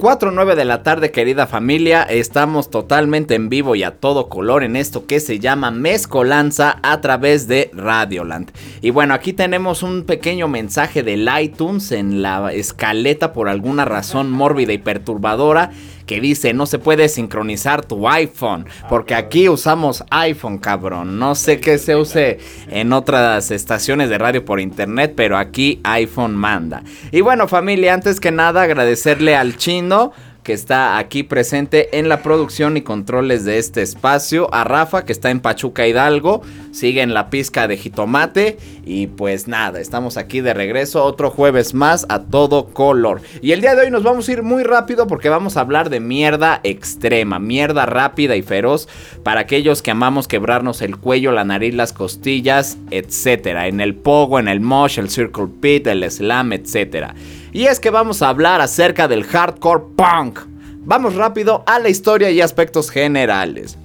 4.09 de la tarde, querida familia. Estamos totalmente en vivo y a todo color en esto que se llama Mezcolanza a través de Radioland. Y bueno, aquí tenemos un pequeño mensaje del iTunes en la escaleta por alguna razón mórbida y perturbadora que dice no se puede sincronizar tu iPhone, porque aquí usamos iPhone, cabrón. No sé qué se use en otras estaciones de radio por internet, pero aquí iPhone manda. Y bueno, familia, antes que nada agradecerle al chino que está aquí presente en la producción y controles de este espacio, a Rafa que está en Pachuca Hidalgo, sigue en la pizca de jitomate y pues nada, estamos aquí de regreso otro jueves más a todo color. Y el día de hoy nos vamos a ir muy rápido porque vamos a hablar de mierda extrema, mierda rápida y feroz para aquellos que amamos quebrarnos el cuello, la nariz, las costillas, etcétera, en el pogo, en el mosh, el circle pit, el slam, etcétera. Y es que vamos a hablar acerca del hardcore punk. Vamos rápido a la historia y aspectos generales.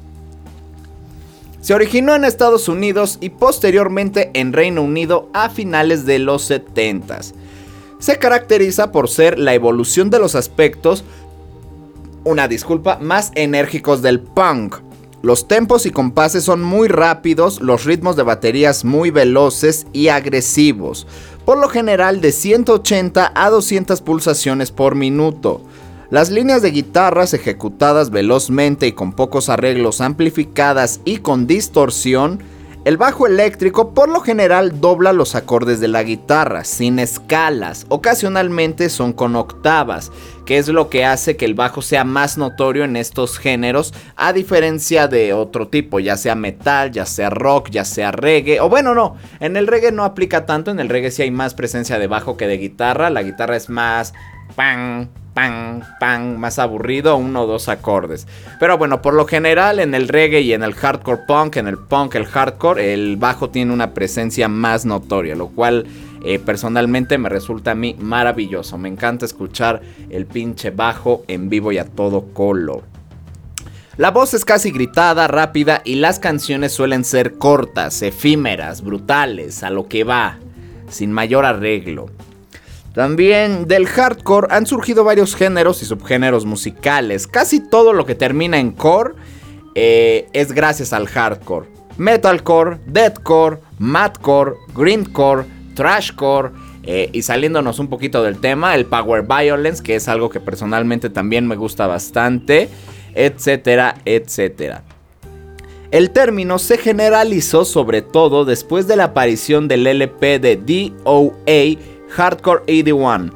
Se originó en Estados Unidos y posteriormente en Reino Unido a finales de los 70 Se caracteriza por ser la evolución de los aspectos, una disculpa, más enérgicos del punk. Los tempos y compases son muy rápidos, los ritmos de baterías muy veloces y agresivos por lo general de 180 a 200 pulsaciones por minuto. Las líneas de guitarras ejecutadas velozmente y con pocos arreglos amplificadas y con distorsión, el bajo eléctrico por lo general dobla los acordes de la guitarra, sin escalas, ocasionalmente son con octavas, que es lo que hace que el bajo sea más notorio en estos géneros, a diferencia de otro tipo, ya sea metal, ya sea rock, ya sea reggae, o bueno, no, en el reggae no aplica tanto, en el reggae sí hay más presencia de bajo que de guitarra, la guitarra es más pan, pan, pan, más aburrido, uno o dos acordes. Pero bueno, por lo general en el reggae y en el hardcore punk, en el punk, el hardcore, el bajo tiene una presencia más notoria, lo cual eh, personalmente me resulta a mí maravilloso. Me encanta escuchar el pinche bajo en vivo y a todo color. La voz es casi gritada, rápida y las canciones suelen ser cortas, efímeras, brutales, a lo que va, sin mayor arreglo. También del hardcore han surgido varios géneros y subgéneros musicales. Casi todo lo que termina en core eh, es gracias al hardcore. Metalcore, deathcore, madcore, greencore, trashcore. Eh, y saliéndonos un poquito del tema, el power violence, que es algo que personalmente también me gusta bastante, etcétera, etcétera. El término se generalizó sobre todo después de la aparición del LP de DOA Hardcore 81,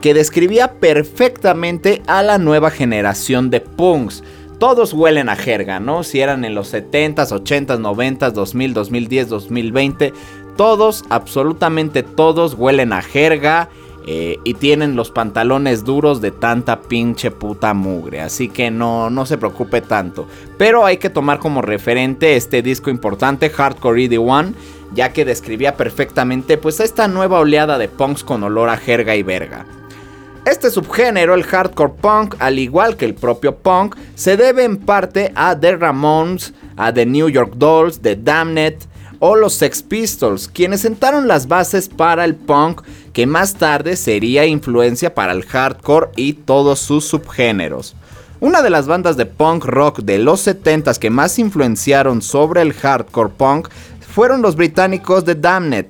que describía perfectamente a la nueva generación de punks. Todos huelen a jerga, ¿no? Si eran en los 70s, 80s, 90s, 2000, 2010, 2020, todos, absolutamente todos huelen a jerga. Eh, y tienen los pantalones duros de tanta pinche puta mugre. Así que no, no se preocupe tanto. Pero hay que tomar como referente este disco importante, Hardcore ED1, ya que describía perfectamente pues esta nueva oleada de punks con olor a jerga y verga. Este subgénero, el hardcore punk, al igual que el propio punk, se debe en parte a The Ramones, a The New York Dolls, The Damned o los Sex Pistols, quienes sentaron las bases para el punk que más tarde sería influencia para el hardcore y todos sus subgéneros. Una de las bandas de punk rock de los 70s que más influenciaron sobre el hardcore punk fueron los británicos de Damned,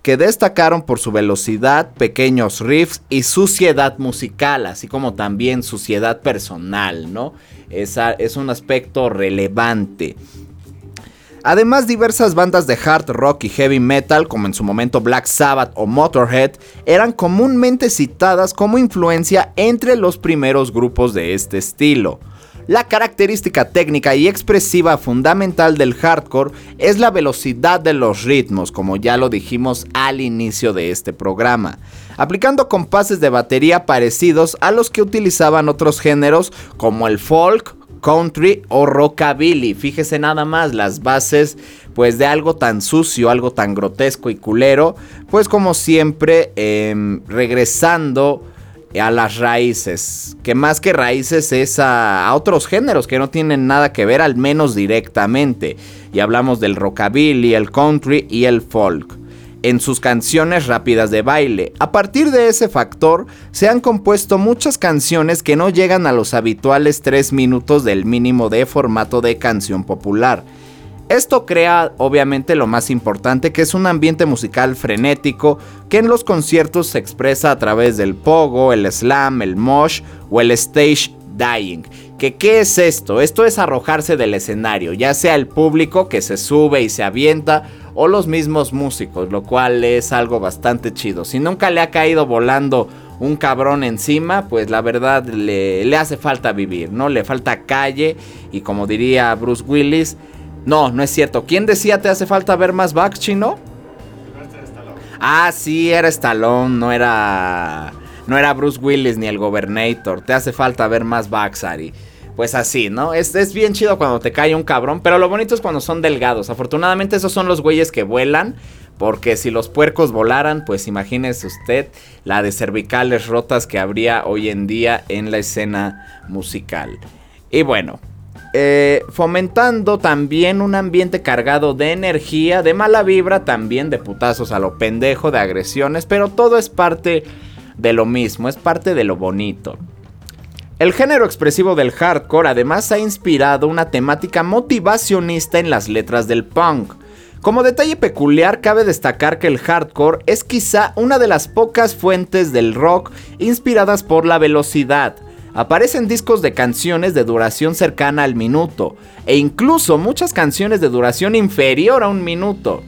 que destacaron por su velocidad, pequeños riffs y suciedad musical, así como también suciedad personal, ¿no? es un aspecto relevante. Además, diversas bandas de hard rock y heavy metal, como en su momento Black Sabbath o Motorhead, eran comúnmente citadas como influencia entre los primeros grupos de este estilo. La característica técnica y expresiva fundamental del hardcore es la velocidad de los ritmos, como ya lo dijimos al inicio de este programa, aplicando compases de batería parecidos a los que utilizaban otros géneros como el folk, country o rockabilly. Fíjese nada más las bases pues de algo tan sucio, algo tan grotesco y culero, pues como siempre em, regresando a las raíces, que más que raíces es a, otros géneros que no tienen nada que ver, al menos directamente. Y hablamos del rockabilly, el country y el folk en sus canciones rápidas de baile. A partir de ese factor, se han compuesto muchas canciones que no llegan a los habituales 3 minutos del mínimo de formato de canción popular. Esto crea obviamente lo más importante que es un ambiente musical frenético que en los conciertos se expresa a través del pogo, el slam, el mosh o el stage dying. ¿Que ¿Qué es esto? Esto es arrojarse del escenario, ya sea el público que se sube y se avienta o los mismos músicos, lo cual es algo bastante chido. Si nunca le ha caído volando un cabrón encima, pues la verdad le, le hace falta vivir, ¿no? Le falta calle y como diría Bruce Willis, no, no es cierto. ¿Quién decía te hace falta ver más backs, chino? Ah, sí, era Stallone, no era. No era Bruce Willis ni el Gobernator. Te hace falta ver más backs, Ari. Pues así, ¿no? Es, es bien chido cuando te cae un cabrón, pero lo bonito es cuando son delgados. Afortunadamente, esos son los güeyes que vuelan. Porque si los puercos volaran, pues imagínese usted la de cervicales rotas que habría hoy en día en la escena musical. Y bueno, eh, fomentando también un ambiente cargado de energía, de mala vibra, también de putazos a lo pendejo, de agresiones, pero todo es parte de lo mismo, es parte de lo bonito. El género expresivo del hardcore además ha inspirado una temática motivacionista en las letras del punk. Como detalle peculiar, cabe destacar que el hardcore es quizá una de las pocas fuentes del rock inspiradas por la velocidad, aparecen discos de canciones de duración cercana al minuto, e incluso muchas canciones de duración inferior a un minuto.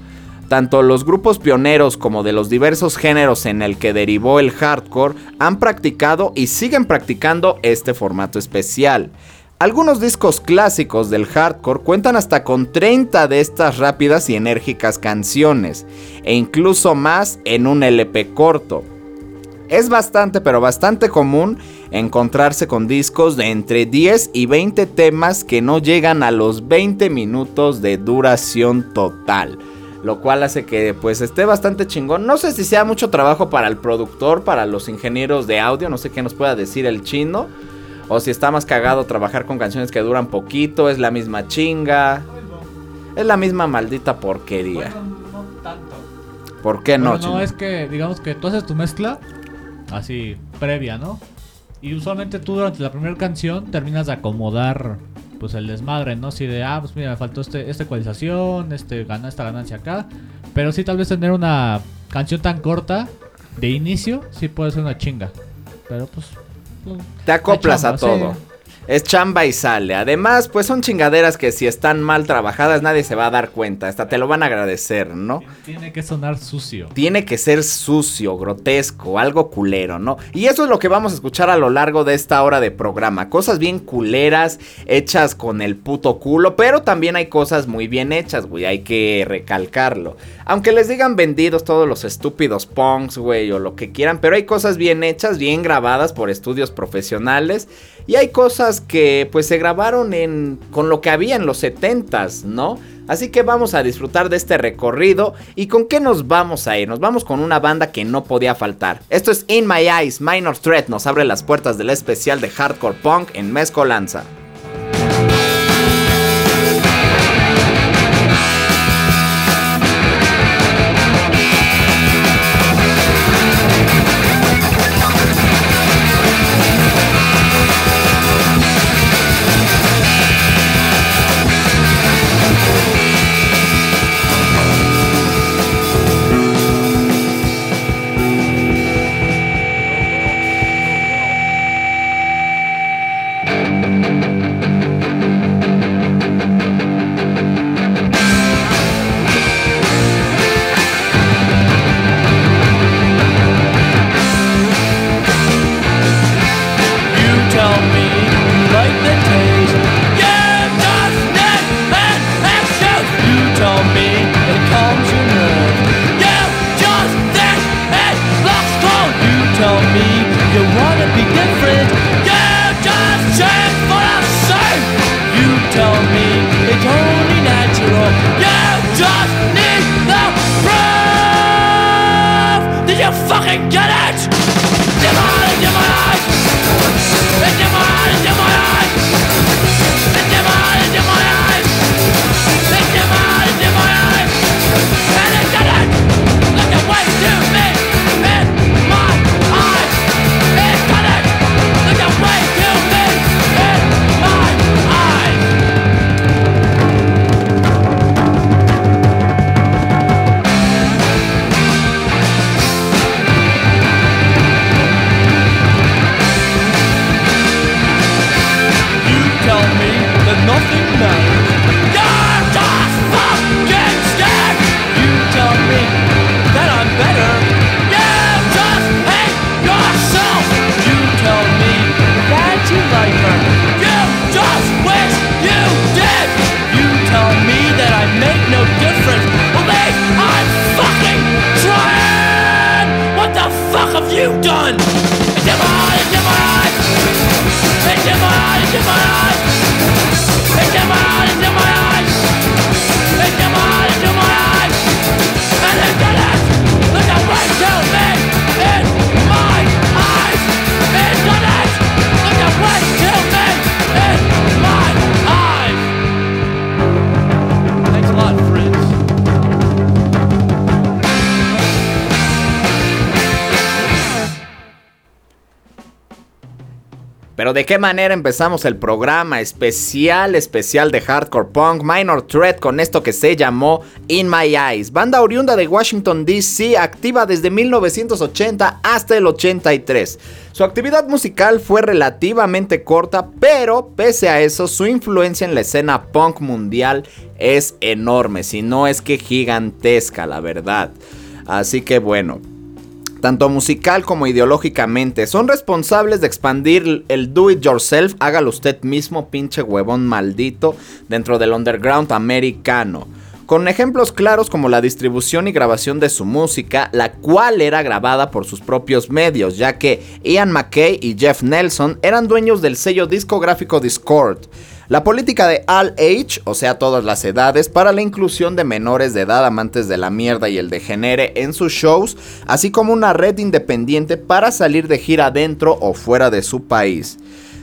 Tanto los grupos pioneros como de los diversos géneros en el que derivó el hardcore han practicado y siguen practicando este formato especial. Algunos discos clásicos del hardcore cuentan hasta con 30 de estas rápidas y enérgicas canciones, e incluso más en un LP corto. Es bastante, pero bastante común encontrarse con discos de entre 10 y 20 temas que no llegan a los 20 minutos de duración total. Lo cual hace que pues esté bastante chingón. No sé si sea mucho trabajo para el productor, para los ingenieros de audio, no sé qué nos pueda decir el chino. O si está más cagado trabajar con canciones que duran poquito, es la misma chinga. Es la misma maldita porquería. no tanto. ¿Por qué no? no, es que digamos que tú haces tu mezcla así previa, ¿no? Y usualmente tú durante la primera canción terminas de acomodar pues el desmadre, ¿no? Si de, ah, pues mira, me faltó este, esta ecualización, este, gana, esta ganancia acá. Pero sí, tal vez tener una canción tan corta de inicio, sí puede ser una chinga. Pero pues... Te acoplas a todo. Es chamba y sale. Además, pues son chingaderas que si están mal trabajadas nadie se va a dar cuenta. Hasta te lo van a agradecer, ¿no? Tiene que sonar sucio. Tiene que ser sucio, grotesco, algo culero, ¿no? Y eso es lo que vamos a escuchar a lo largo de esta hora de programa. Cosas bien culeras, hechas con el puto culo, pero también hay cosas muy bien hechas, güey. Hay que recalcarlo. Aunque les digan vendidos todos los estúpidos punks, güey, o lo que quieran, pero hay cosas bien hechas, bien grabadas por estudios profesionales. Y hay cosas que pues se grabaron en con lo que había en los 70s, ¿no? Así que vamos a disfrutar de este recorrido y con qué nos vamos a ir. Nos vamos con una banda que no podía faltar. Esto es In My Eyes, Minor Threat nos abre las puertas del especial de Hardcore Punk en Mezcolanza. De qué manera empezamos el programa especial, especial de Hardcore Punk, Minor Threat con esto que se llamó In My Eyes, banda oriunda de Washington DC, activa desde 1980 hasta el 83. Su actividad musical fue relativamente corta, pero pese a eso su influencia en la escena punk mundial es enorme, si no es que gigantesca, la verdad. Así que bueno, tanto musical como ideológicamente, son responsables de expandir el do it yourself, hágalo usted mismo, pinche huevón maldito, dentro del underground americano. Con ejemplos claros como la distribución y grabación de su música, la cual era grabada por sus propios medios, ya que Ian McKay y Jeff Nelson eran dueños del sello discográfico Discord. La política de All Age, o sea, todas las edades, para la inclusión de menores de edad amantes de la mierda y el degenere en sus shows, así como una red independiente para salir de gira dentro o fuera de su país.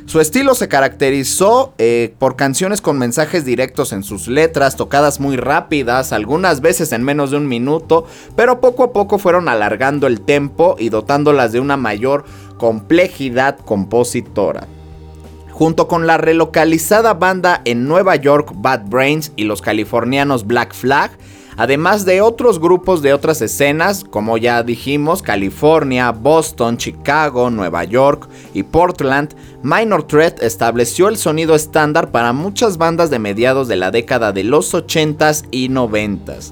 Su estilo se caracterizó eh, por canciones con mensajes directos en sus letras, tocadas muy rápidas, algunas veces en menos de un minuto, pero poco a poco fueron alargando el tempo y dotándolas de una mayor complejidad compositora junto con la relocalizada banda en Nueva York Bad Brains y los californianos Black Flag, además de otros grupos de otras escenas, como ya dijimos, California, Boston, Chicago, Nueva York y Portland, Minor Threat estableció el sonido estándar para muchas bandas de mediados de la década de los 80s y 90s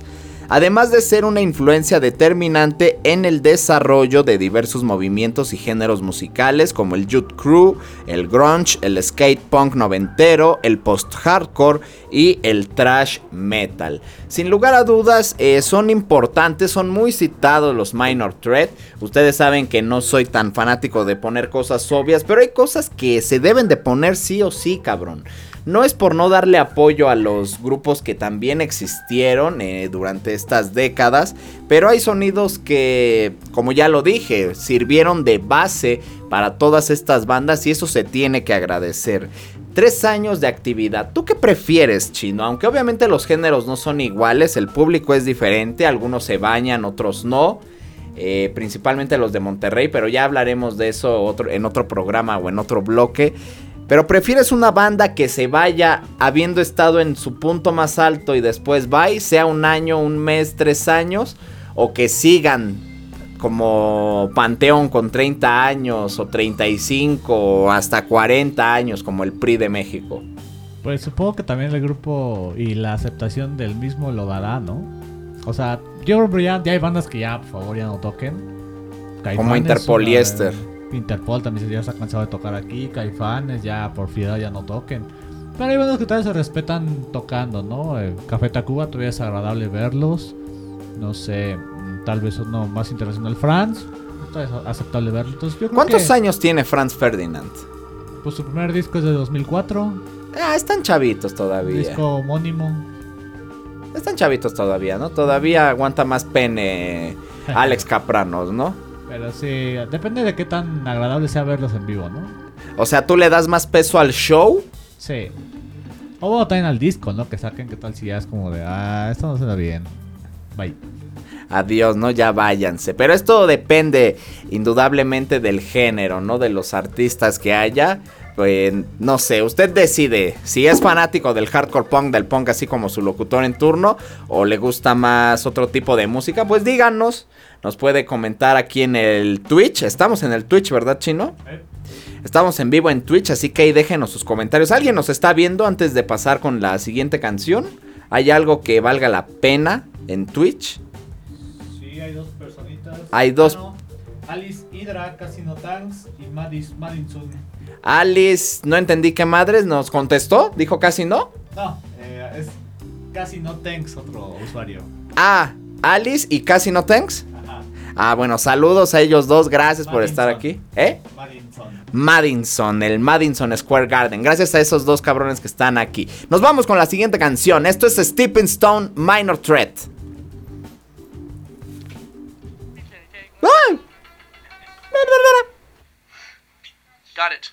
además de ser una influencia determinante en el desarrollo de diversos movimientos y géneros musicales como el Youth Crew, el grunge, el skate punk noventero, el post-hardcore y el trash metal. Sin lugar a dudas, eh, son importantes, son muy citados los Minor Threat. Ustedes saben que no soy tan fanático de poner cosas obvias, pero hay cosas que se deben de poner sí o sí, cabrón. No es por no darle apoyo a los grupos que también existieron eh, durante estas décadas, pero hay sonidos que, como ya lo dije, sirvieron de base para todas estas bandas y eso se tiene que agradecer. Tres años de actividad. ¿Tú qué prefieres, chino? Aunque obviamente los géneros no son iguales, el público es diferente, algunos se bañan, otros no. Eh, principalmente los de Monterrey, pero ya hablaremos de eso en otro programa o en otro bloque. Pero prefieres una banda que se vaya habiendo estado en su punto más alto y después va y sea un año, un mes, tres años, o que sigan como Panteón con 30 años o 35 o hasta 40 años como el PRI de México. Pues supongo que también el grupo y la aceptación del mismo lo dará, ¿no? O sea, yo creo que ya, hay bandas que ya, por favor, ya no toquen. como Interpoliester. Interpol también ya se ha cansado de tocar aquí, Caifanes ya por fiedad ya no toquen. Pero hay bandas que todavía se respetan tocando, ¿no? Eh, Café Tacuba todavía es agradable verlos. No sé, mm, tal vez uno más internacional, Franz. Todavía es aceptable verlos. ¿Cuántos años tiene Franz Ferdinand? Pues su primer disco es de 2004. Ah, están chavitos todavía. Disco homónimo. Están chavitos todavía, ¿no? Todavía aguanta más pene Alex Capranos, ¿no? Pero sí, depende de qué tan agradable sea verlos en vivo, ¿no? O sea, ¿tú le das más peso al show? Sí. O bueno, también al disco, ¿no? Que saquen qué tal si ya es como de, ah, esto no suena bien. Bye. Adiós, ¿no? Ya váyanse. Pero esto depende indudablemente del género, ¿no? De los artistas que haya. Pues no sé, usted decide si es fanático del hardcore punk, del punk así como su locutor en turno, o le gusta más otro tipo de música, pues díganos nos puede comentar aquí en el Twitch. Estamos en el Twitch, ¿verdad, Chino? Estamos en vivo en Twitch, así que ahí déjenos sus comentarios. ¿Alguien nos está viendo antes de pasar con la siguiente canción? ¿Hay algo que valga la pena en Twitch? Sí, hay dos personitas. Hay dos. Alice Hydra, Casino Tanks y Madison. Alice, no entendí qué madres nos contestó. ¿Dijo casi no? No, eh, es casi no Tanks, otro usuario. Ah, Alice y Casi no Tanks. Ah, bueno, saludos a ellos dos, gracias por estar aquí. ¿Eh? Madison. Madison, el Madison Square Garden. Gracias a esos dos cabrones que están aquí. Nos vamos con la siguiente canción. Esto es Stepping Stone Minor Threat. Got it.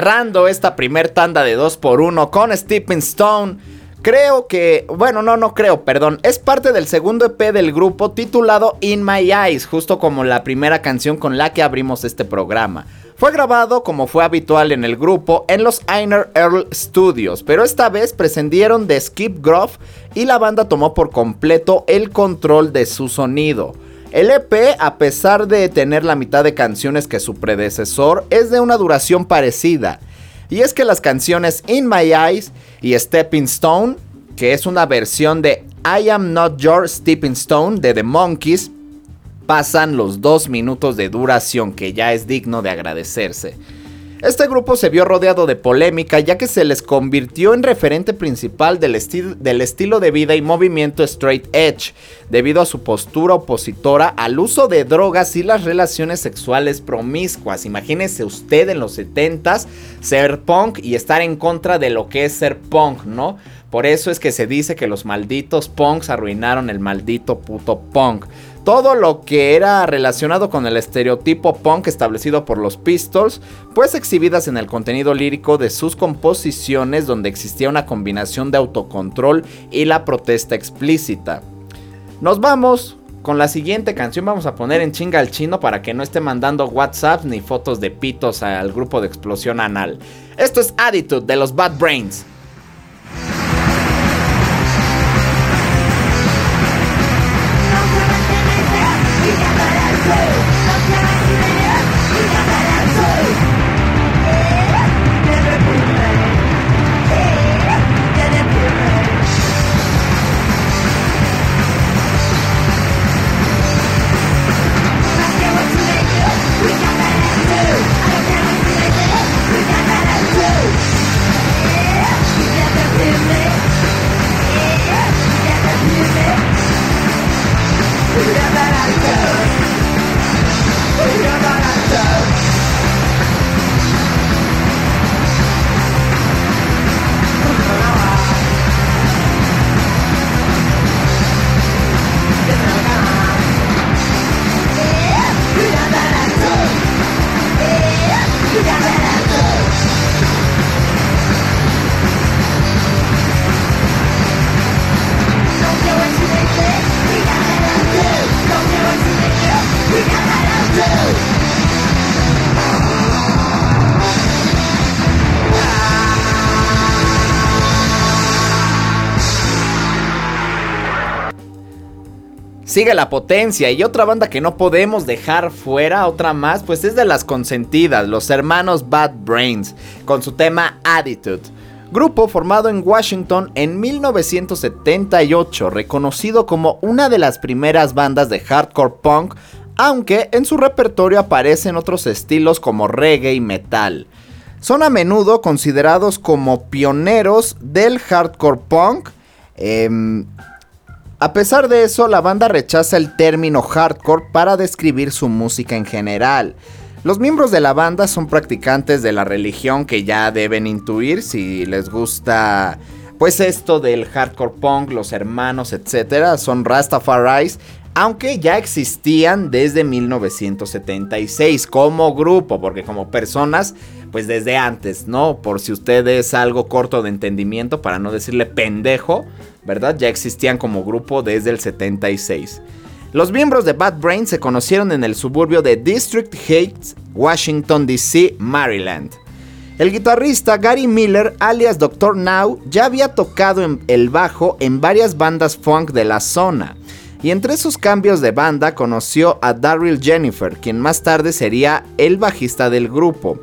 Cerrando esta primer tanda de 2x1 con Stepping Stone. Creo que, bueno, no, no creo, perdón. Es parte del segundo EP del grupo titulado In My Eyes, justo como la primera canción con la que abrimos este programa. Fue grabado, como fue habitual en el grupo, en los Einer Earl Studios, pero esta vez prescindieron de Skip Groff y la banda tomó por completo el control de su sonido. El EP, a pesar de tener la mitad de canciones que su predecesor, es de una duración parecida. Y es que las canciones In My Eyes y Stepping Stone, que es una versión de I Am Not Your Stepping Stone de The Monkeys, pasan los dos minutos de duración, que ya es digno de agradecerse. Este grupo se vio rodeado de polémica ya que se les convirtió en referente principal del, del, estilo de vida y movimiento straight edge, debido a su postura opositora al uso de drogas y las relaciones sexuales promiscuas. Imagínese usted en los 70s ser punk y estar en contra de lo que es ser punk, ¿no? Por eso es que se dice que los malditos punks arruinaron el maldito puto punk todo lo que era relacionado con el estereotipo punk establecido por los Pistols, pues exhibidas en el contenido lírico de sus composiciones donde existía una combinación de autocontrol y la protesta explícita. Nos vamos con la siguiente canción, vamos a poner en chinga al chino para que no esté mandando WhatsApp ni fotos de pitos al grupo de explosión anal. Esto es Attitude de los Bad Brains. Sigue la potencia y otra banda que no podemos dejar fuera, otra más, pues es de las consentidas, los hermanos Bad Brains, con su tema Attitude. Grupo formado en Washington en 1978, reconocido como una de las primeras bandas de hardcore punk, aunque en su repertorio aparecen otros estilos como reggae y metal. Son a menudo considerados como pioneros del hardcore punk. Em, a pesar de eso, la banda rechaza el término hardcore para describir su música en general. Los miembros de la banda son practicantes de la religión que ya deben intuir si les gusta pues esto del hardcore punk, los hermanos, etcétera, son Rastafaris, aunque ya existían desde 1976 como grupo, porque como personas, pues desde antes, ¿no? Por si usted es algo corto de entendimiento, para no decirle pendejo, ¿verdad? Ya existían como grupo desde el 76. Los miembros de Bad Brain se conocieron en el suburbio de District Heights, Washington, D.C., Maryland. El guitarrista Gary Miller, alias Dr. Now, ya había tocado en el bajo en varias bandas funk de la zona. Y entre esos cambios de banda conoció a Daryl Jennifer, quien más tarde sería el bajista del grupo.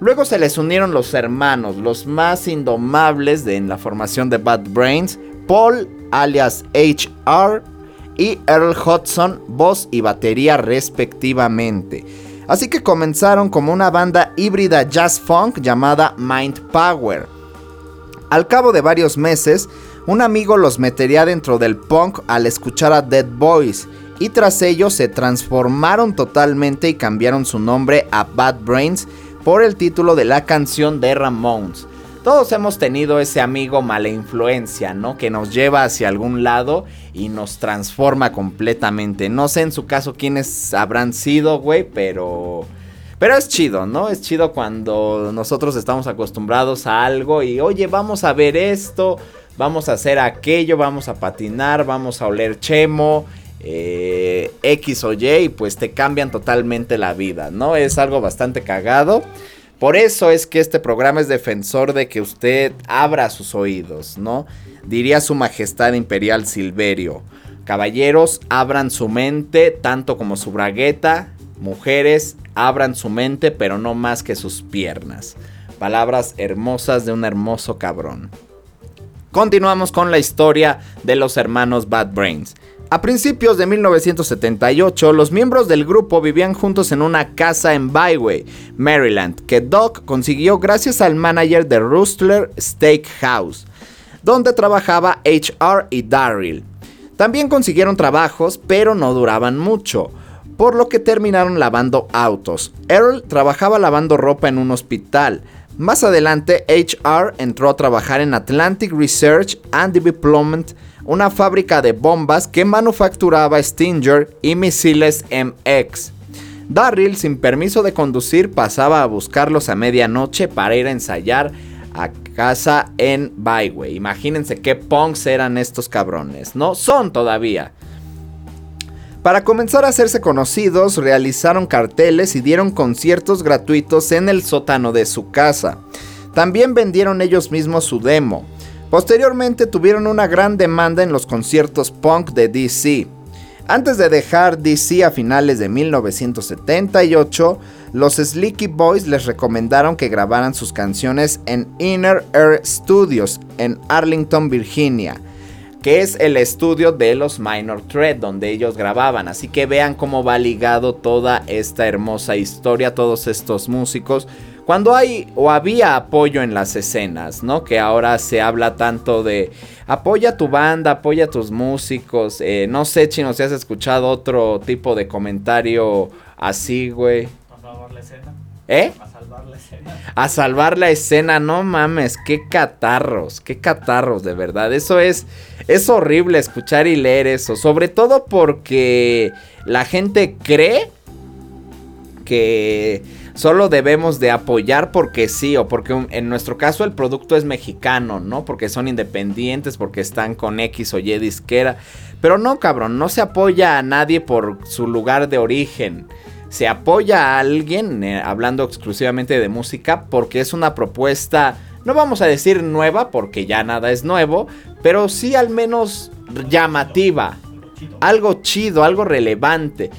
Luego se les unieron los hermanos, los más indomables de en la formación de Bad Brains, Paul alias HR y Earl Hudson, voz y batería respectivamente. Así que comenzaron como una banda híbrida jazz funk llamada Mind Power. Al cabo de varios meses, un amigo los metería dentro del punk al escuchar a Dead Boys y tras ello se transformaron totalmente y cambiaron su nombre a Bad Brains por el título de la canción de Ramones. Todos hemos tenido ese amigo mala influencia, ¿no? Que nos lleva hacia algún lado y nos transforma completamente. No sé en su caso quiénes habrán sido, güey, pero... Pero es chido, ¿no? Es chido cuando nosotros estamos acostumbrados a algo y, oye, vamos a ver esto, vamos a hacer aquello, vamos a patinar, vamos a oler chemo, eh, X o Y, y pues te cambian totalmente la vida, ¿no? Es algo bastante cagado. Por eso es que este programa es defensor de que usted abra sus oídos, ¿no? Diría su majestad imperial Silverio. Caballeros, abran su mente, tanto como su bragueta. Mujeres, abran su mente, pero no más que sus piernas. Palabras hermosas de un hermoso cabrón. Continuamos con la historia de los hermanos Bad Brains. A principios de 1978, los miembros del grupo vivían juntos en una casa en Byway, Maryland, que Doc consiguió gracias al manager de Rustler Steakhouse, donde trabajaba HR y Daryl. También consiguieron trabajos, pero no duraban mucho, por lo que terminaron lavando autos. Earl trabajaba lavando ropa en un hospital. Más adelante, HR entró a trabajar en Atlantic Research and Development, una fábrica de bombas que manufacturaba Stinger y misiles MX. Darryl, sin permiso de conducir, pasaba a buscarlos a medianoche para ir a ensayar a casa en Byway. Imagínense qué punks eran estos cabrones, ¿no? Son todavía. Para comenzar a hacerse conocidos, realizaron carteles y dieron conciertos gratuitos en el sótano de su casa. También vendieron ellos mismos su demo. Posteriormente tuvieron una gran demanda en los conciertos punk de DC. Antes de dejar DC a finales de 1978, los Slicky Boys les recomendaron que grabaran sus canciones en Inner Air Studios en Arlington, Virginia, que es el estudio de los Minor Threat donde ellos grababan. Así que vean cómo va ligado toda esta hermosa historia, todos estos músicos. Cuando hay o había apoyo en las escenas, ¿no? Que ahora se habla tanto de apoya tu banda, apoya a tus músicos. Eh, no sé, chino, si has escuchado otro tipo de comentario así, güey. ¿Eh? A salvar la escena. A salvar la escena, no mames, qué catarros, qué catarros, de verdad. Eso es, es horrible escuchar y leer eso, sobre todo porque la gente cree que solo debemos de apoyar porque sí, o porque en nuestro caso el producto es mexicano, ¿no? Porque son independientes, porque están con X o Y disquera. Pero no, cabrón, no se apoya a nadie por su lugar de origen se apoya a alguien, eh, hablando exclusivamente de música, porque es una propuesta, no vamos a decir nueva, porque ya nada es nuevo, pero sí al menos llamativa, algo chido, algo relevante.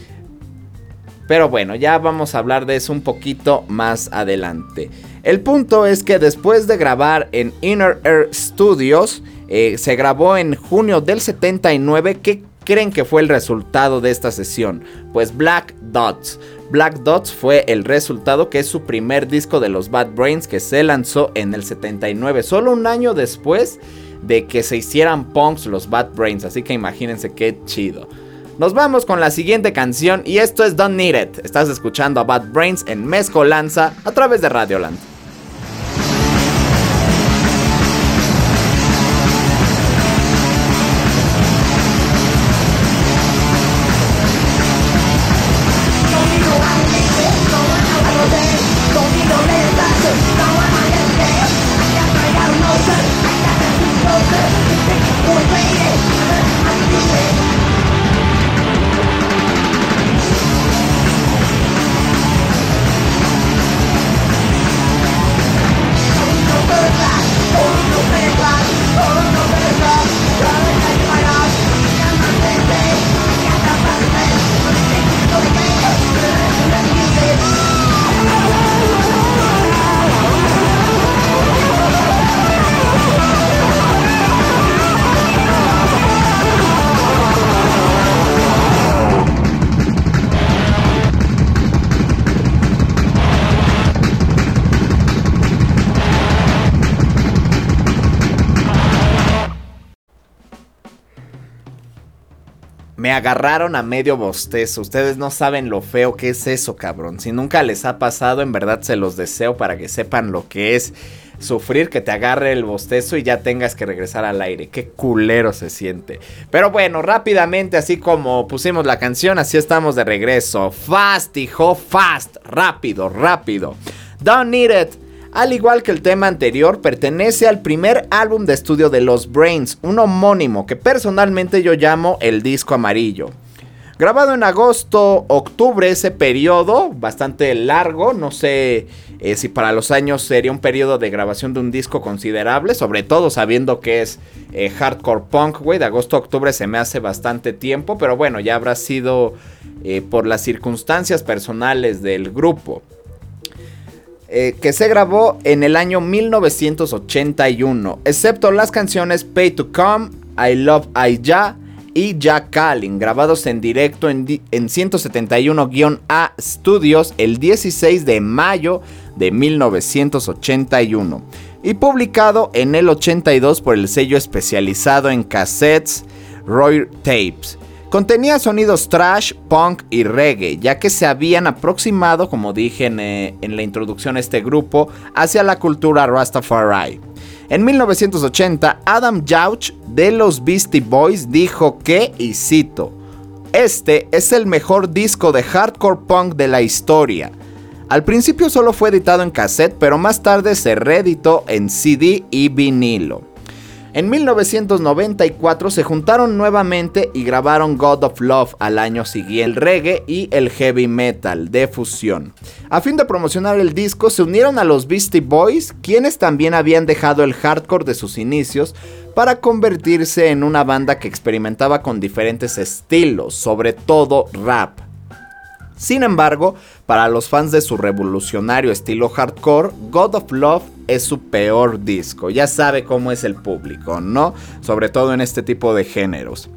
Pero bueno, ya vamos a hablar de eso un poquito más adelante. El punto es que después de grabar en Inner Air Studios, eh, se grabó en junio del 79, que creen que fue el resultado de esta sesión? Pues Black Dots. Black Dots fue el resultado que es su primer disco de los Bad Brains que se lanzó en el 79, solo un año después de que se hicieran punks los Bad Brains, así que imagínense qué chido. Nos vamos con la siguiente canción y esto es Don't Need It. Estás escuchando a Bad Brains en Mezcolanza a través de Radioland. Agarraron a medio bostezo. Ustedes no saben lo feo que es eso, cabrón. Si nunca les ha pasado, en verdad se los deseo para que sepan lo que es. sufrir que te agarre el bostezo y ya tengas que regresar al aire. Qué culero se siente. Pero bueno, rápidamente, así como pusimos la canción, así estamos de regreso. Fast, hijo, fast. Rápido, rápido. Don't Need It. Al igual que el tema anterior, pertenece al primer álbum de estudio de Los Brains, un homónimo que personalmente yo llamo el disco amarillo. Grabado en agosto, octubre, ese periodo, bastante largo, no sé eh, si para los años sería un periodo de grabación de un disco considerable, sobre todo sabiendo que es eh, hardcore punk, güey, de agosto a octubre se me hace bastante tiempo, pero bueno, ya habrá sido eh, por las circunstancias personales del grupo. Que se grabó en el año 1981, excepto las canciones Pay to Come, I Love I Ya, y Jack Calling, grabados en directo en, 171-A Studios el 16 de mayo de 1981 y publicado en el 82 por el sello especializado en cassettes Roy Tapes. Contenía sonidos trash, punk y reggae, ya que se habían aproximado, como dije en, eh, en la introducción a este grupo, hacia la cultura Rastafari. En 1980, Adam Jauch de los Beastie Boys dijo que, y cito, este es el mejor disco de hardcore punk de la historia. Al principio solo fue editado en cassette, pero más tarde se reeditó en CD y vinilo. En 1994 se juntaron nuevamente y grabaron God of Love al año siguiente, el reggae y el heavy metal de fusión. A fin de promocionar el disco se unieron a los Beastie Boys, quienes también habían dejado el hardcore de sus inicios para convertirse en una banda que experimentaba con diferentes estilos, sobre todo rap. Sin embargo, para los fans de su revolucionario estilo hardcore, God of Love es su peor disco. Ya sabe cómo es el público, ¿no? Sobre todo en este tipo de géneros.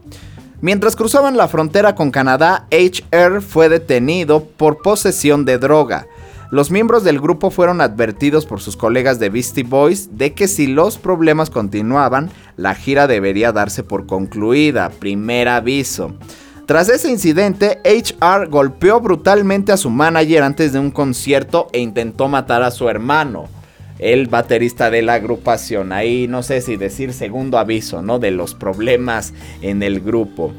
Mientras cruzaban la frontera con Canadá, HR fue detenido por posesión de droga. Los miembros del grupo fueron advertidos por sus colegas de Beastie Boys de que si los problemas continuaban, la gira debería darse por concluida. Primer aviso. Tras ese incidente, HR golpeó brutalmente a su manager antes de un concierto e intentó matar a su hermano, el baterista de la agrupación. Ahí no sé si decir segundo aviso, ¿no? De los problemas en el grupo.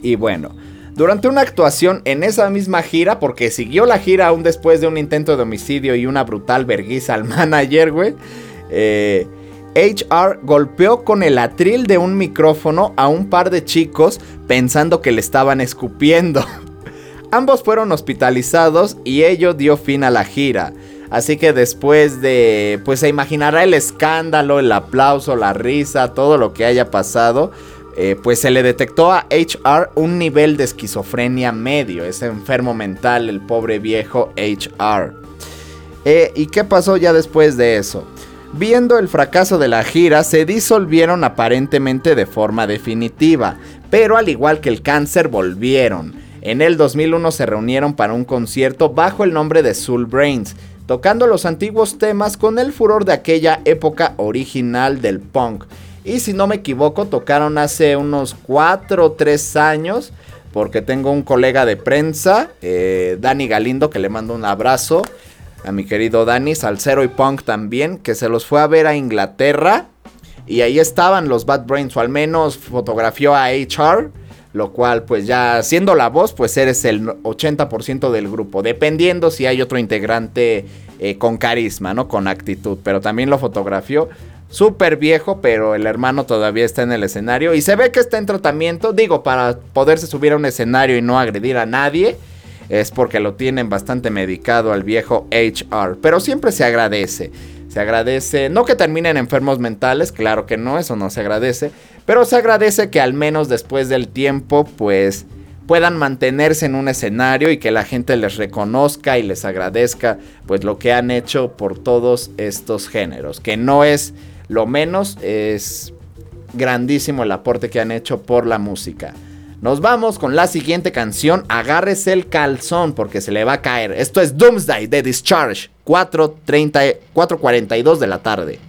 Y bueno, durante una actuación en esa misma gira, porque siguió la gira aún después de un intento de homicidio y una brutal vergüenza al manager, güey. Eh, HR golpeó con el atril de un micrófono a un par de chicos pensando que le estaban escupiendo. Ambos fueron hospitalizados y ello dio fin a la gira. Así que después de, pues se imaginará el escándalo, el aplauso, la risa, todo lo que haya pasado. Eh, pues se le detectó a HR un nivel de esquizofrenia medio. Es enfermo mental el pobre viejo HR. Eh, ¿Y qué pasó ya después de eso? Viendo el fracaso de la gira, se disolvieron aparentemente de forma definitiva, pero al igual que el cáncer volvieron. En el 2001 se reunieron para un concierto bajo el nombre de Soul Brains, tocando los antiguos temas con el furor de aquella época original del punk. Y si no me equivoco, tocaron hace unos 4 o 3 años, porque tengo un colega de prensa, eh, Dani Galindo, que le mando un abrazo a mi querido Dani, Salcero y Punk también, que se los fue a ver a Inglaterra. Y ahí estaban los Bad Brains, o al menos fotografió a HR. Lo cual, pues ya siendo la voz, pues eres el 80% del grupo. Dependiendo si hay otro integrante eh, con carisma, ¿no? Con actitud. Pero también lo fotografió. Súper viejo, pero el hermano todavía está en el escenario. Y se ve que está en tratamiento. Digo, para poderse subir a un escenario y no agredir a nadie es porque lo tienen bastante medicado al viejo HR. Pero siempre se agradece. Se agradece, no que terminen enfermos mentales, claro que no, eso no se agradece. Pero se agradece que al menos después del tiempo, pues puedan mantenerse en un escenario y que la gente les reconozca y les agradezca pues lo que han hecho por todos estos géneros, que no es lo menos, es grandísimo el aporte que han hecho por la música. Nos vamos con la siguiente canción. Agárrese el calzón porque se le va a caer. Esto es Doomsday de Discharge. 4.42 de la tarde.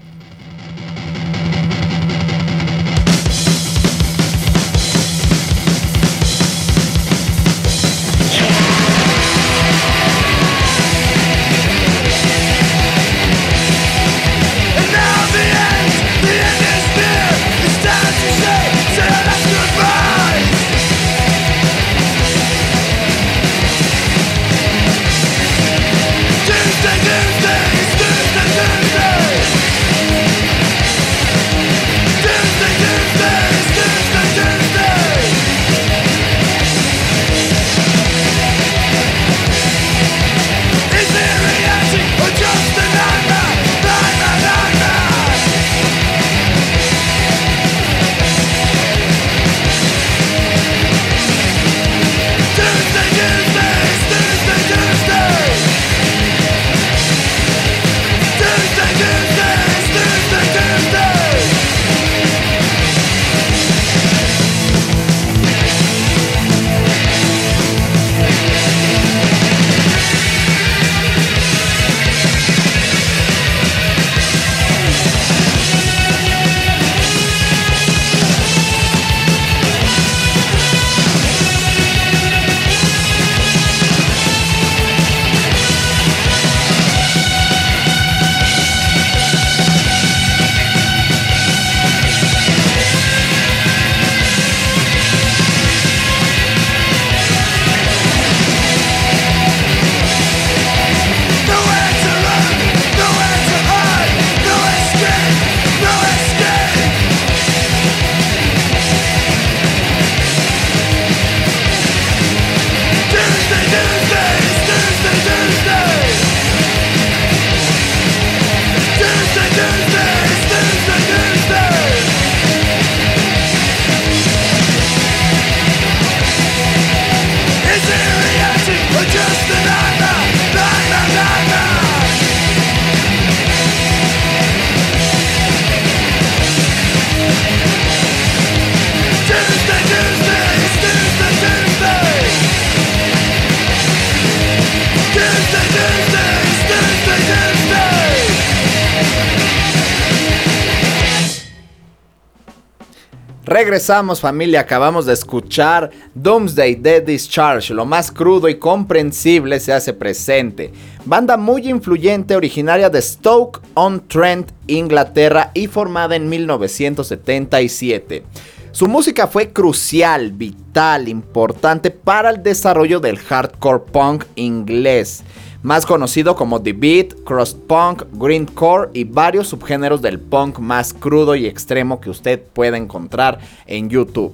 Regresamos familia, acabamos de escuchar Doomsday Dead Discharge, lo más crudo y comprensible se hace presente. Banda muy influyente originaria de Stoke-on-Trent, Inglaterra y formada en 1977. Su música fue crucial, vital, importante para el desarrollo del hardcore punk inglés más conocido como The Beat, Cross Punk, Greencore y varios subgéneros del punk más crudo y extremo que usted puede encontrar en YouTube.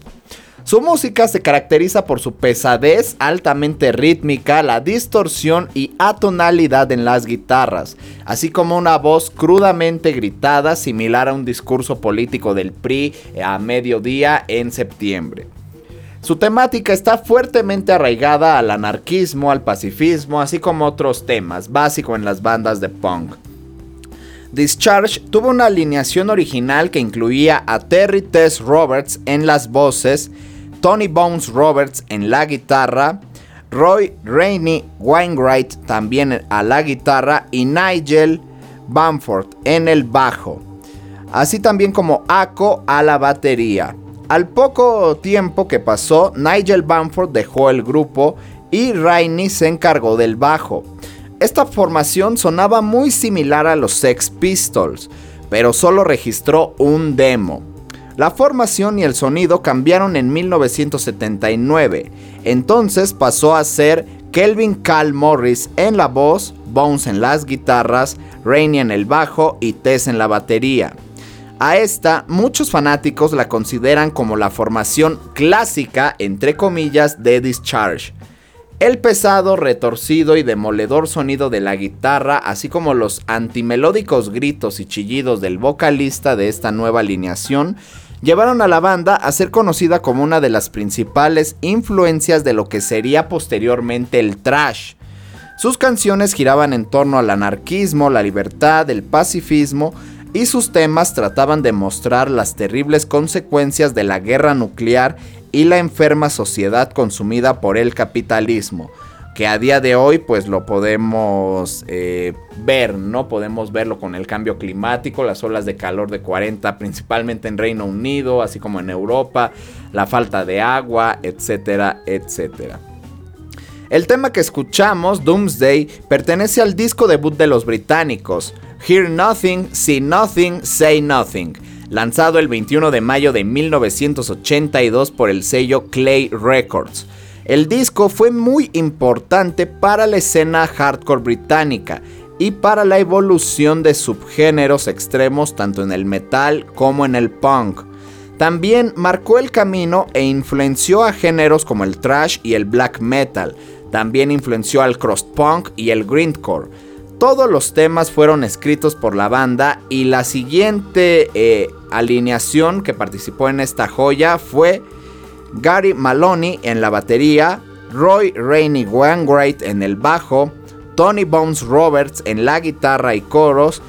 Su música se caracteriza por su pesadez altamente rítmica, la distorsión y atonalidad en las guitarras, así como una voz crudamente gritada similar a un discurso político del PRI a mediodía en septiembre. Su temática está fuertemente arraigada al anarquismo, al pacifismo, así como otros temas básicos en las bandas de punk. Discharge tuvo una alineación original que incluía a Terry Tess Roberts en las voces, Tony Bones Roberts en la guitarra, Roy Rainey Wainwright también a la guitarra y Nigel Bamford en el bajo, así también como Ako a la batería. Al poco tiempo que pasó, Nigel Bamford dejó el grupo y Rainey se encargó del bajo. Esta formación sonaba muy similar a los Sex Pistols, pero solo registró un demo. La formación y el sonido cambiaron en 1979, entonces pasó a ser Kelvin Cal Morris en la voz, Bones en las guitarras, Rainey en el bajo y Tess en la batería. A esta, muchos fanáticos la consideran como la formación clásica, entre comillas, de Discharge. El pesado, retorcido y demoledor sonido de la guitarra, así como los antimelódicos gritos y chillidos del vocalista de esta nueva alineación, llevaron a la banda a ser conocida como una de las principales influencias de lo que sería posteriormente el trash. Sus canciones giraban en torno al anarquismo, la libertad, el pacifismo, y sus temas trataban de mostrar las terribles consecuencias de la guerra nuclear y la enferma sociedad consumida por el capitalismo que a día de hoy pues lo podemos eh, ver, ¿no? Podemos verlo con el cambio climático, las olas de calor de 40 principalmente en Reino Unido, así como en Europa, la falta de agua, etcétera, etcétera. El tema que escuchamos, Doomsday, pertenece al disco debut de los británicos, Hear Nothing, See Nothing, Say Nothing, lanzado el 21 de mayo de 1982 por el sello Clay Records. El disco fue muy importante para la escena hardcore británica y para la evolución de subgéneros extremos tanto en el metal como en el punk. También marcó el camino e influenció a géneros como el thrash y el black metal. También influenció al cross punk y el grindcore todos los temas fueron escritos por la banda y la siguiente eh, alineación que participó en esta joya fue Gary Maloney en la batería, Roy Rainey Wainwright en el bajo, Tony Bones Roberts en la guitarra y coros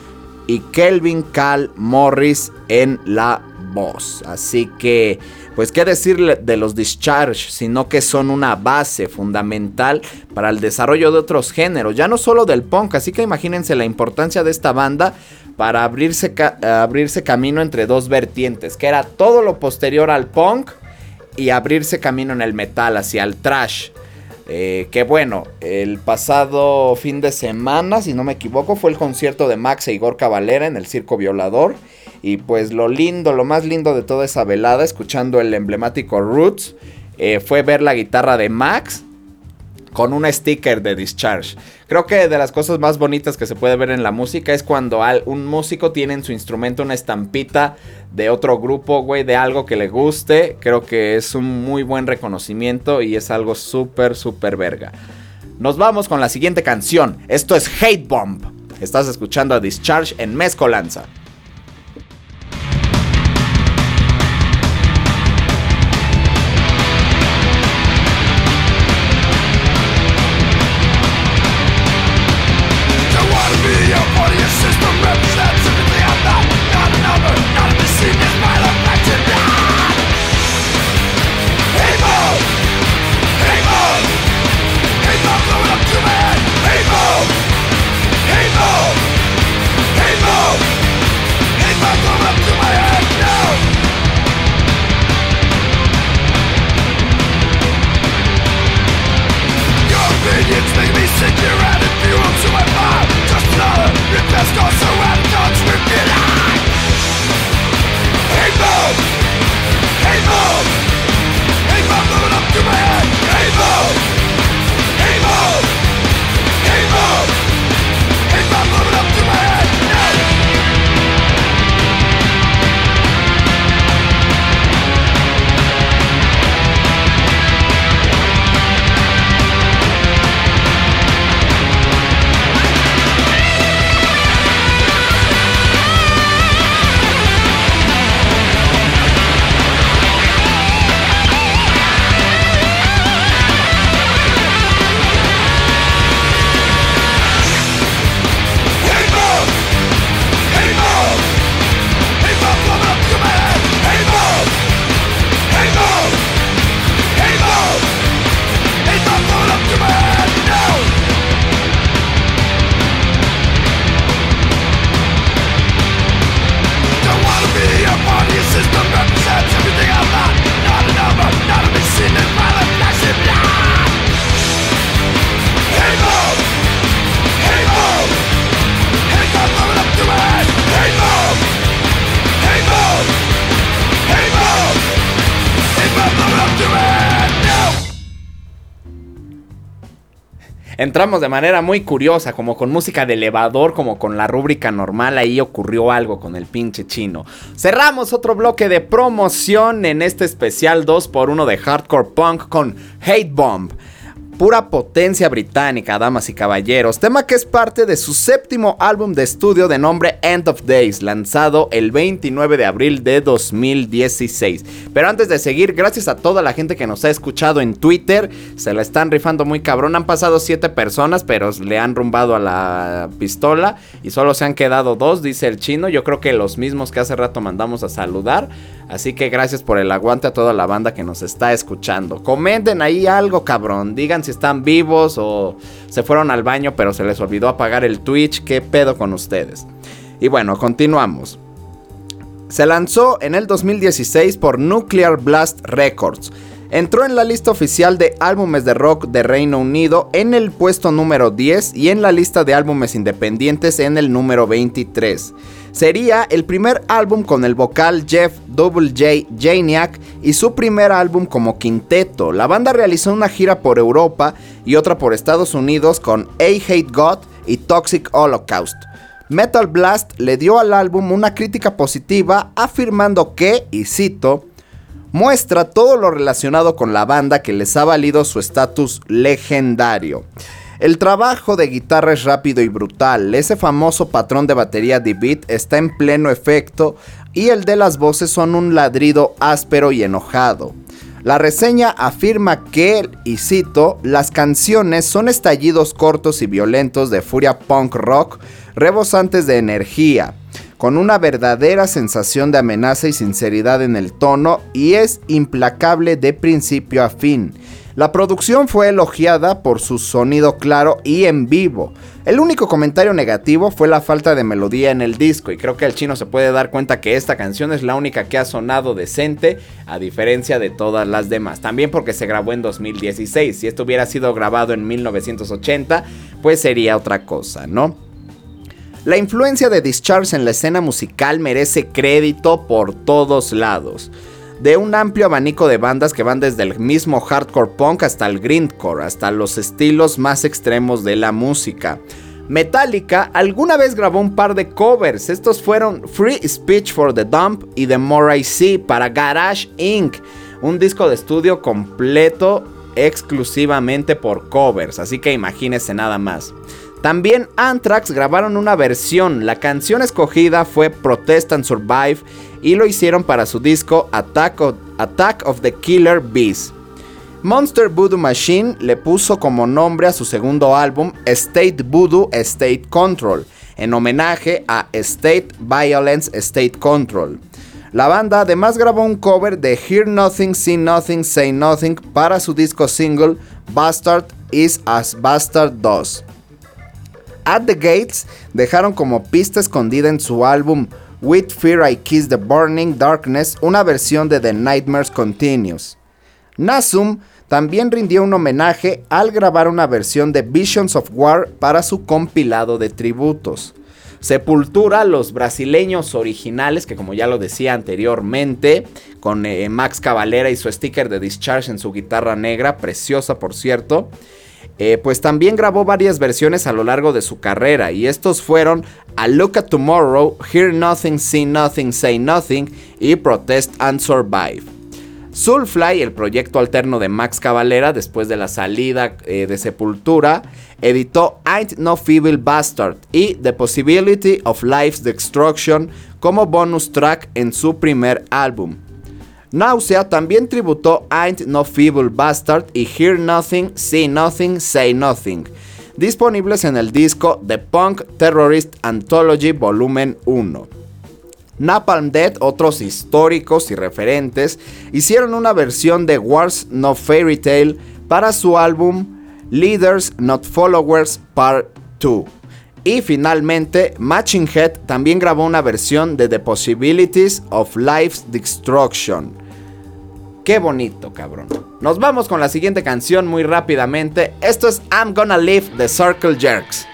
y Kelvin Cal Morris en la voz. Así que pues qué decir de los discharge, sino que son una base fundamental para el desarrollo de otros géneros, ya no solo del punk, así que imagínense la importancia de esta banda para abrirse, abrirse camino entre dos vertientes, que era todo lo posterior al punk y abrirse camino en el metal, hacia el trash. Eh, que bueno, el pasado fin de semana, si no me equivoco, fue el concierto de Max e Igor Cavalera en el Circo Violador. Y pues lo lindo, lo más lindo de toda esa velada, escuchando el emblemático Roots, eh, fue ver la guitarra de Max con un sticker de Discharge. Creo que de las cosas más bonitas que se puede ver en la música es cuando un músico tiene en su instrumento una estampita de otro grupo, güey, de algo que le guste. Creo que es un muy buen reconocimiento y es algo súper, súper verga. Nos vamos con la siguiente canción. Esto es Hate Bomb. Estás escuchando a Discharge en Mezcolanza. Entramos de manera muy curiosa, como con música de elevador, como con la rúbrica normal, ahí ocurrió algo con el pinche chino. Cerramos otro bloque de promoción en este especial 2x1 de Hardcore Punk con Hate Bomb pura potencia británica, damas y caballeros, tema que es parte de su séptimo álbum de estudio de nombre End of Days, lanzado el 29 de abril de 2016. Pero antes de seguir, gracias a toda la gente que nos ha escuchado en Twitter, se la están rifando muy cabrón, han pasado siete personas, pero le han rumbado a la pistola y solo se han quedado dos, dice el chino, yo creo que los mismos que hace rato mandamos a saludar. Así que gracias por el aguante a toda la banda que nos está escuchando. Comenten ahí algo, cabrón. Digan si están vivos o se fueron al baño pero se les olvidó apagar el Twitch. ¿Qué pedo con ustedes? Y bueno, continuamos. Se lanzó en el 2016 por Nuclear Blast Records. Entró en la lista oficial de álbumes de rock de Reino Unido en el puesto número 10 y en la lista de álbumes independientes en el número 23. Sería el primer álbum con el vocal Jeff Double J. Janiak y su primer álbum como quinteto. La banda realizó una gira por Europa y otra por Estados Unidos con A Hate God y Toxic Holocaust. Metal Blast le dio al álbum una crítica positiva afirmando que, y cito, muestra todo lo relacionado con la banda que les ha valido su estatus legendario. El trabajo de guitarra es rápido y brutal, ese famoso patrón de batería de beat está en pleno efecto y el de las voces son un ladrido áspero y enojado. La reseña afirma que, y cito, las canciones son estallidos cortos y violentos de furia punk rock, rebosantes de energía, con una verdadera sensación de amenaza y sinceridad en el tono y es implacable de principio a fin. La producción fue elogiada por su sonido claro y en vivo. El único comentario negativo fue la falta de melodía en el disco y creo que el chino se puede dar cuenta que esta canción es la única que ha sonado decente a diferencia de todas las demás. También porque se grabó en 2016. Si esto hubiera sido grabado en 1980, pues sería otra cosa, ¿no? La influencia de Discharge en la escena musical merece crédito por todos lados de un amplio abanico de bandas que van desde el mismo hardcore punk hasta el grindcore, hasta los estilos más extremos de la música. Metallica alguna vez grabó un par de covers, estos fueron Free Speech for the Dump y The More I See para Garage Inc., un disco de estudio completo exclusivamente por covers, así que imagínense nada más. También Anthrax grabaron una versión, la canción escogida fue Protest and Survive y lo hicieron para su disco Attack of, the Killer Bees. Monster Voodoo Machine le puso como nombre a su segundo álbum State Voodoo State Control, en homenaje a State Violence State Control. La banda además grabó un cover de Hear Nothing, See Nothing, Say Nothing para su disco single Bastard is as Bastard Does. At the Gates dejaron como pista escondida en su álbum With Fear I Kiss the Burning Darkness una versión de The Nightmares Continues. Nasum también rindió un homenaje al grabar una versión de Visions of War para su compilado de tributos. Sepultura, los brasileños originales, que como ya lo decía anteriormente, con eh, Max Cavalera y su sticker de Discharge en su guitarra negra, preciosa por cierto, eh, pues también grabó varias versiones a lo largo de su carrera y estos fueron A Look at Tomorrow, Hear Nothing, See Nothing, Say Nothing y Protest and Survive. Soulfly, el proyecto alterno de Max Cavalera después de la salida eh, de Sepultura, editó Ain't No Feeble Bastard y The Possibility of Life's Destruction como bonus track en su primer álbum. Nausea también tributó Ain't No Feeble Bastard y Hear Nothing, See Nothing, Say Nothing, disponibles en el disco The Punk Terrorist Anthology Volumen 1. Napalm Dead, otros históricos y referentes, hicieron una versión de Wars No Fairy Tale para su álbum Leaders Not Followers Part 2. Y finalmente, Matching Head también grabó una versión de The Possibilities of Life's Destruction. Qué bonito, cabrón. Nos vamos con la siguiente canción muy rápidamente. Esto es I'm Gonna Live the Circle Jerks.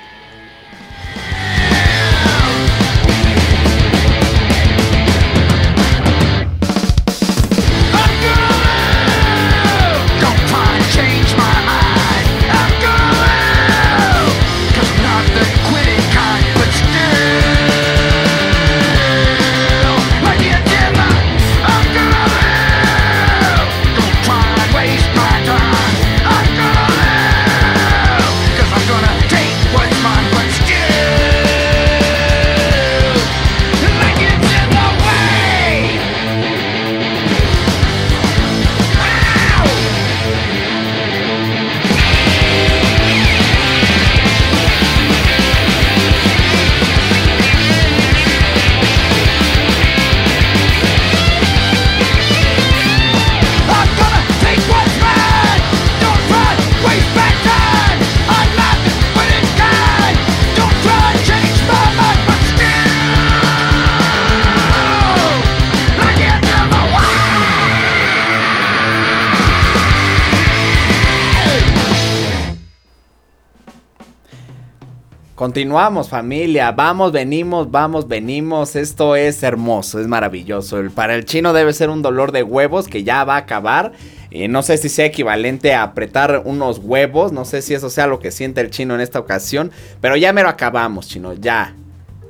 Continuamos familia, vamos, venimos, vamos, venimos, esto es hermoso, es maravilloso. Para el chino debe ser un dolor de huevos que ya va a acabar. Y no sé si sea equivalente a apretar unos huevos, no sé si eso sea lo que siente el chino en esta ocasión, pero ya me lo acabamos, chino, ya.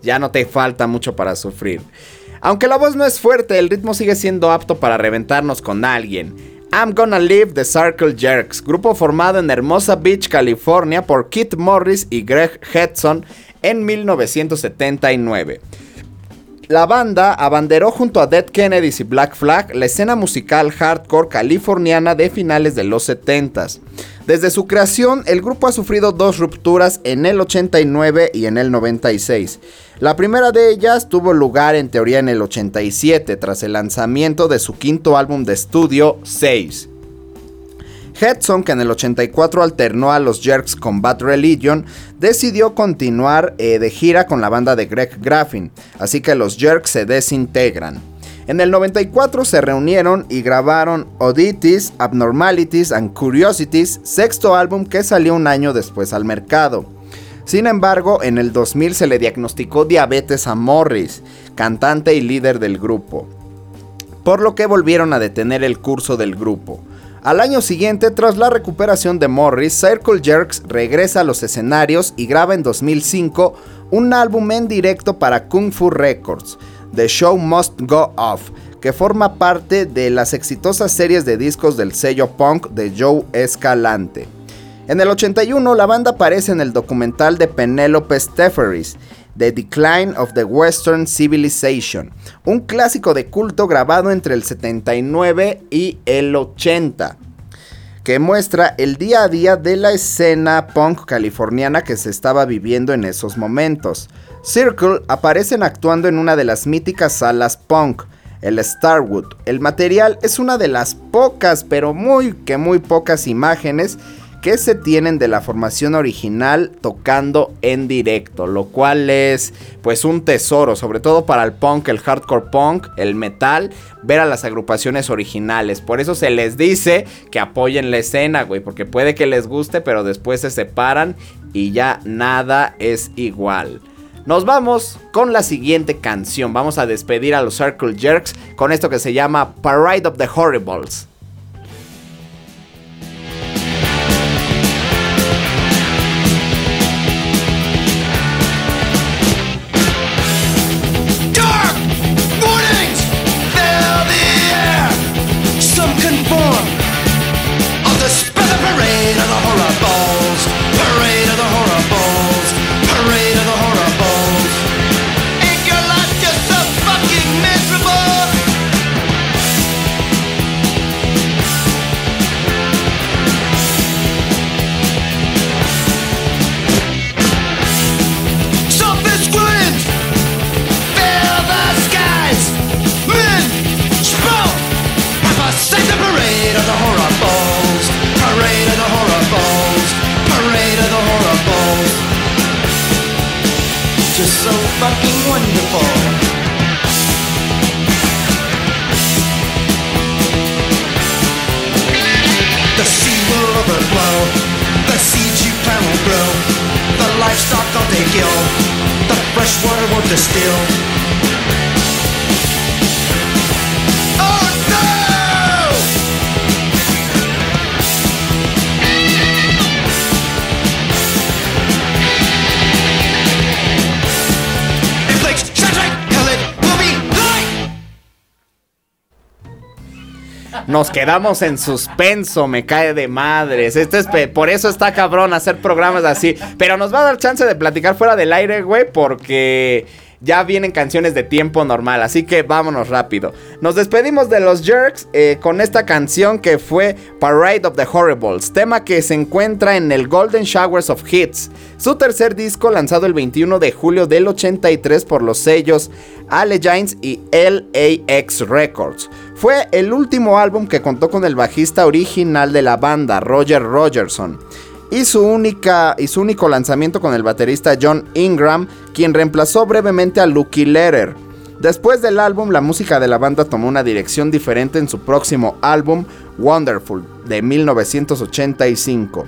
Ya no te falta mucho para sufrir. Aunque la voz no es fuerte, el ritmo sigue siendo apto para reventarnos con alguien. I'm Gonna Live the Circle Jerks, grupo formado en Hermosa Beach, California por Keith Morris y Greg Hudson en 1979. La banda abanderó junto a Dead Kennedys y Black Flag la escena musical hardcore californiana de finales de los 70s. Desde su creación, el grupo ha sufrido dos rupturas en el 89 y en el 96. La primera de ellas tuvo lugar en teoría en el 87, tras el lanzamiento de su quinto álbum de estudio, 6. Hudson, que en el 84 alternó a los Jerks con Bad Religion, decidió continuar eh, de gira con la banda de Greg Graffin, así que los Jerks se desintegran. En el 94 se reunieron y grabaron Oddities, Abnormalities and Curiosities, sexto álbum que salió un año después al mercado. Sin embargo, en el 2000 se le diagnosticó diabetes a Morris, cantante y líder del grupo, por lo que volvieron a detener el curso del grupo. Al año siguiente, tras la recuperación de Morris, Circle Jerks regresa a los escenarios y graba en 2005 un álbum en directo para Kung Fu Records, The Show Must Go Off, que forma parte de las exitosas series de discos del sello punk de Joe Escalante. En el 81 la banda aparece en el documental de Penelope Stefferis, The Decline of the Western Civilization, un clásico de culto grabado entre el 79 y el 80 que muestra el día a día de la escena punk californiana que se estaba viviendo en esos momentos. Circle aparecen actuando en una de las míticas salas punk, el Starwood. El material es una de las pocas, pero muy que muy pocas imágenes que se tienen de la formación original tocando en directo, lo cual es pues un tesoro, sobre todo para el punk, el hardcore punk, el metal, ver a las agrupaciones originales. Por eso se les dice que apoyen la escena, güey, porque puede que les guste, pero después se separan y ya nada es igual. Nos vamos con la siguiente canción. Vamos a despedir a los Circle Jerks con esto que se llama Parade of the Horribles. so fucking wonderful. The sea will overflow, the seeds you plant will grow, the livestock all they kill, the fresh water won't distill. Nos quedamos en suspenso, me cae de madres. Este es por eso está cabrón hacer programas así. Pero nos va a dar chance de platicar fuera del aire, güey, porque ya vienen canciones de tiempo normal, así que vámonos rápido. Nos despedimos de los Jerks eh, con esta canción que fue Parade of the Horribles, tema que se encuentra en el Golden Showers of Hits, su tercer disco lanzado el 21 de julio del 83 por los sellos Allegiance y LAX Records. Fue el último álbum que contó con el bajista original de la banda, Roger Rogerson y su, única, y su único lanzamiento con el baterista John Ingram, quien reemplazó brevemente a Lucky Letter. Después del álbum, la música de la banda tomó una dirección diferente en su próximo álbum, Wonderful, de 1985.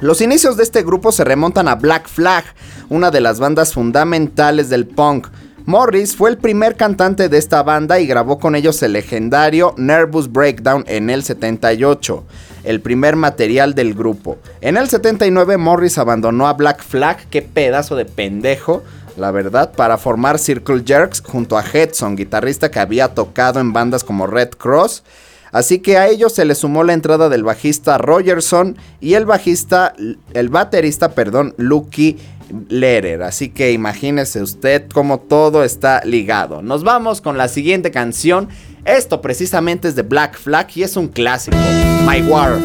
Los inicios de este grupo se remontan a Black Flag, una de las bandas fundamentales del punk. Morris fue el primer cantante de esta banda y grabó con ellos el legendario Nervous Breakdown en el 78, el primer material del grupo. En el 79 Morris abandonó a Black Flag, qué pedazo de pendejo, la verdad, para formar Circle Jerks junto a Hedson, guitarrista que había tocado en bandas como Red Cross. Así que a ellos se le sumó la entrada del bajista Rogerson y el bajista, el baterista, perdón, Lucky Lerer. Así que imagínese usted cómo todo está ligado. Nos vamos con la siguiente canción. Esto precisamente es de Black Flag y es un clásico. My War.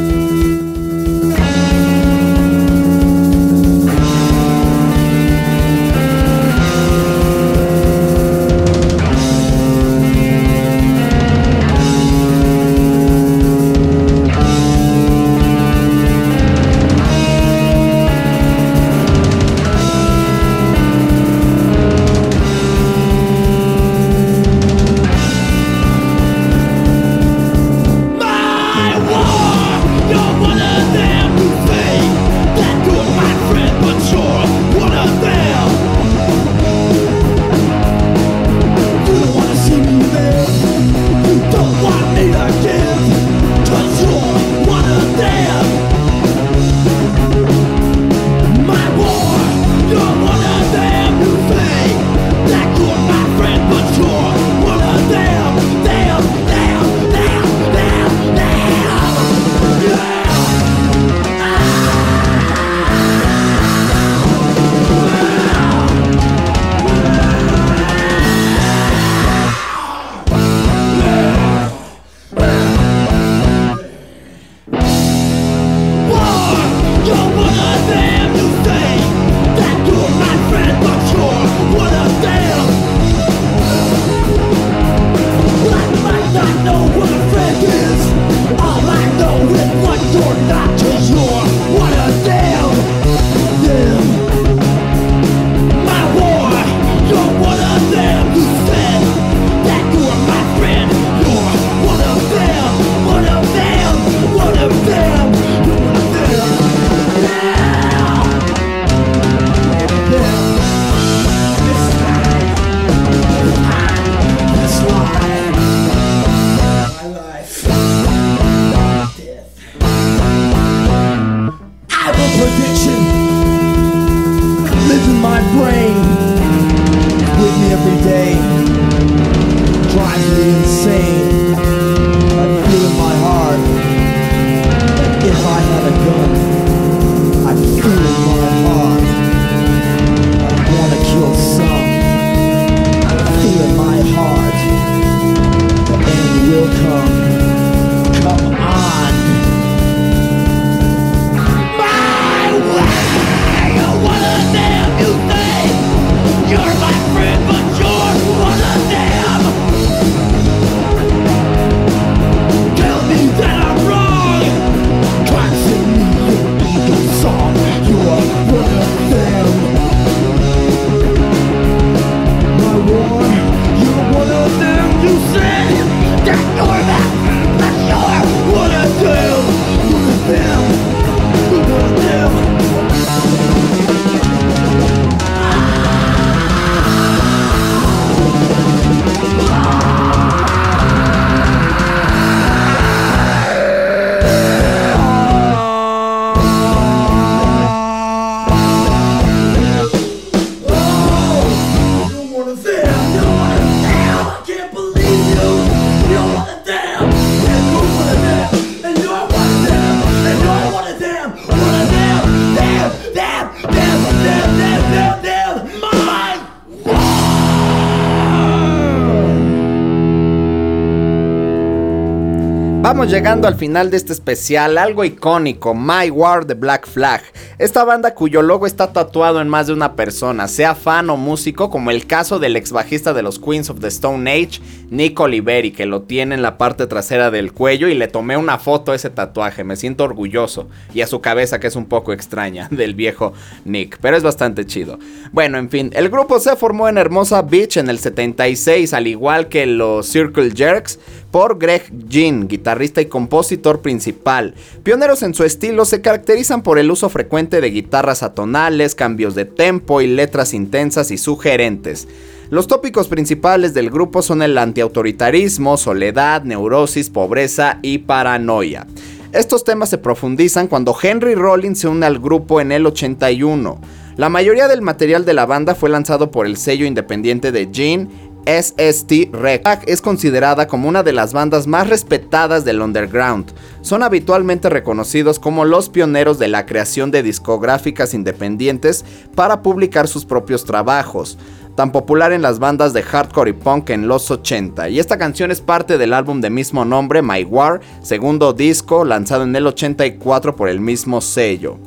Llegando al final de este especial, algo icónico, My War de Black Flag. Esta banda cuyo logo está tatuado en más de una persona, sea fan o músico, como el caso del ex bajista de los Queens of the Stone Age, Nick Oliveri, que lo tiene en la parte trasera del cuello y le tomé una foto a ese tatuaje, me siento orgulloso, y a su cabeza que es un poco extraña del viejo Nick, pero es bastante chido. Bueno, en fin, el grupo se formó en Hermosa Beach en el 76, al igual que los Circle Jerks, por Greg Jean, guitarrista y compositor principal. Pioneros en su estilo, se caracterizan por el uso frecuente de guitarras atonales, cambios de tempo y letras intensas y sugerentes. Los tópicos principales del grupo son el antiautoritarismo, soledad, neurosis, pobreza y paranoia. Estos temas se profundizan cuando Henry Rollins se une al grupo en el 81. La mayoría del material de la banda fue lanzado por el sello independiente de Jean SST Records es considerada como una de las bandas más respetadas del underground. Son habitualmente reconocidos como los pioneros de la creación de discográficas independientes para publicar sus propios trabajos, tan popular en las bandas de hardcore y punk en los 80. Y esta canción es parte del álbum de mismo nombre, My War, segundo disco lanzado en el 84 por el mismo sello.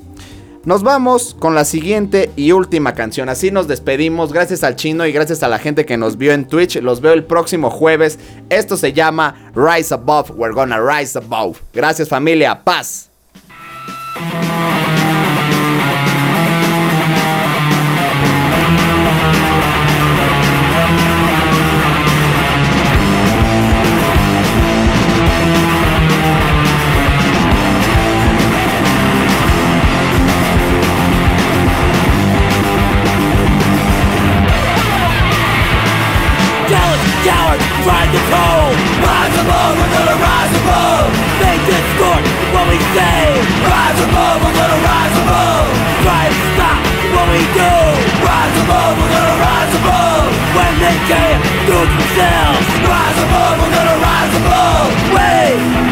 Nos vamos con la siguiente y última canción. Así nos despedimos. Gracias al chino y gracias a la gente que nos vio en Twitch. Los veo el próximo jueves. Esto se llama Rise Above. We're gonna rise above. Gracias familia. Paz. We do Rise above, we're gonna rise above. When they can't do it themselves. Rise above, we're gonna rise above. We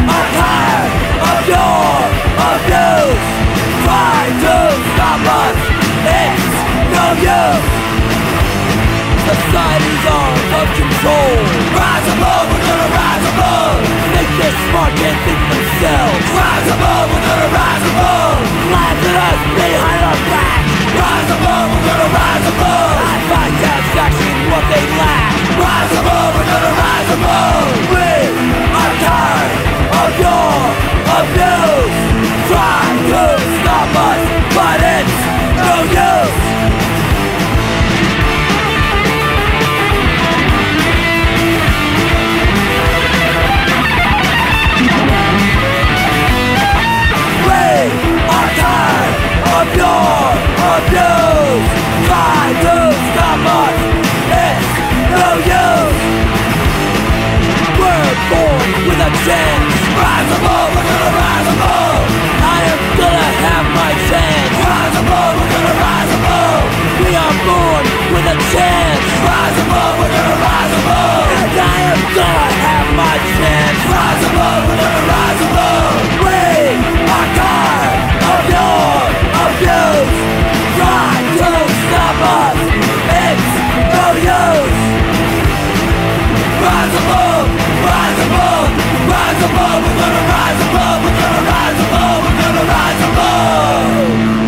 are tired of your abuse Try to stop us It's no use. Society's out of control. Rise above, we're gonna rise above. Think this smart, can't think themselves. Rise above, we're gonna rise above. Laugh at us behind our back Rise above, we're gonna rise above. I find satisfaction in what they lack. Rise above, we're gonna rise above. We are tired of your abuse. Try to stop us, but it's no use Rise above, we're gonna rise above I am gonna have my chance. Rise above, we're gonna rise above We are born with a chance. Rise above, we're gonna rise above And I am gonna have my chance. Rise above, we're gonna rise above We are of your abuse. Try to stop us. It's no use. Rise above, above, we're gonna rise above We're gonna rise above, we're gonna rise above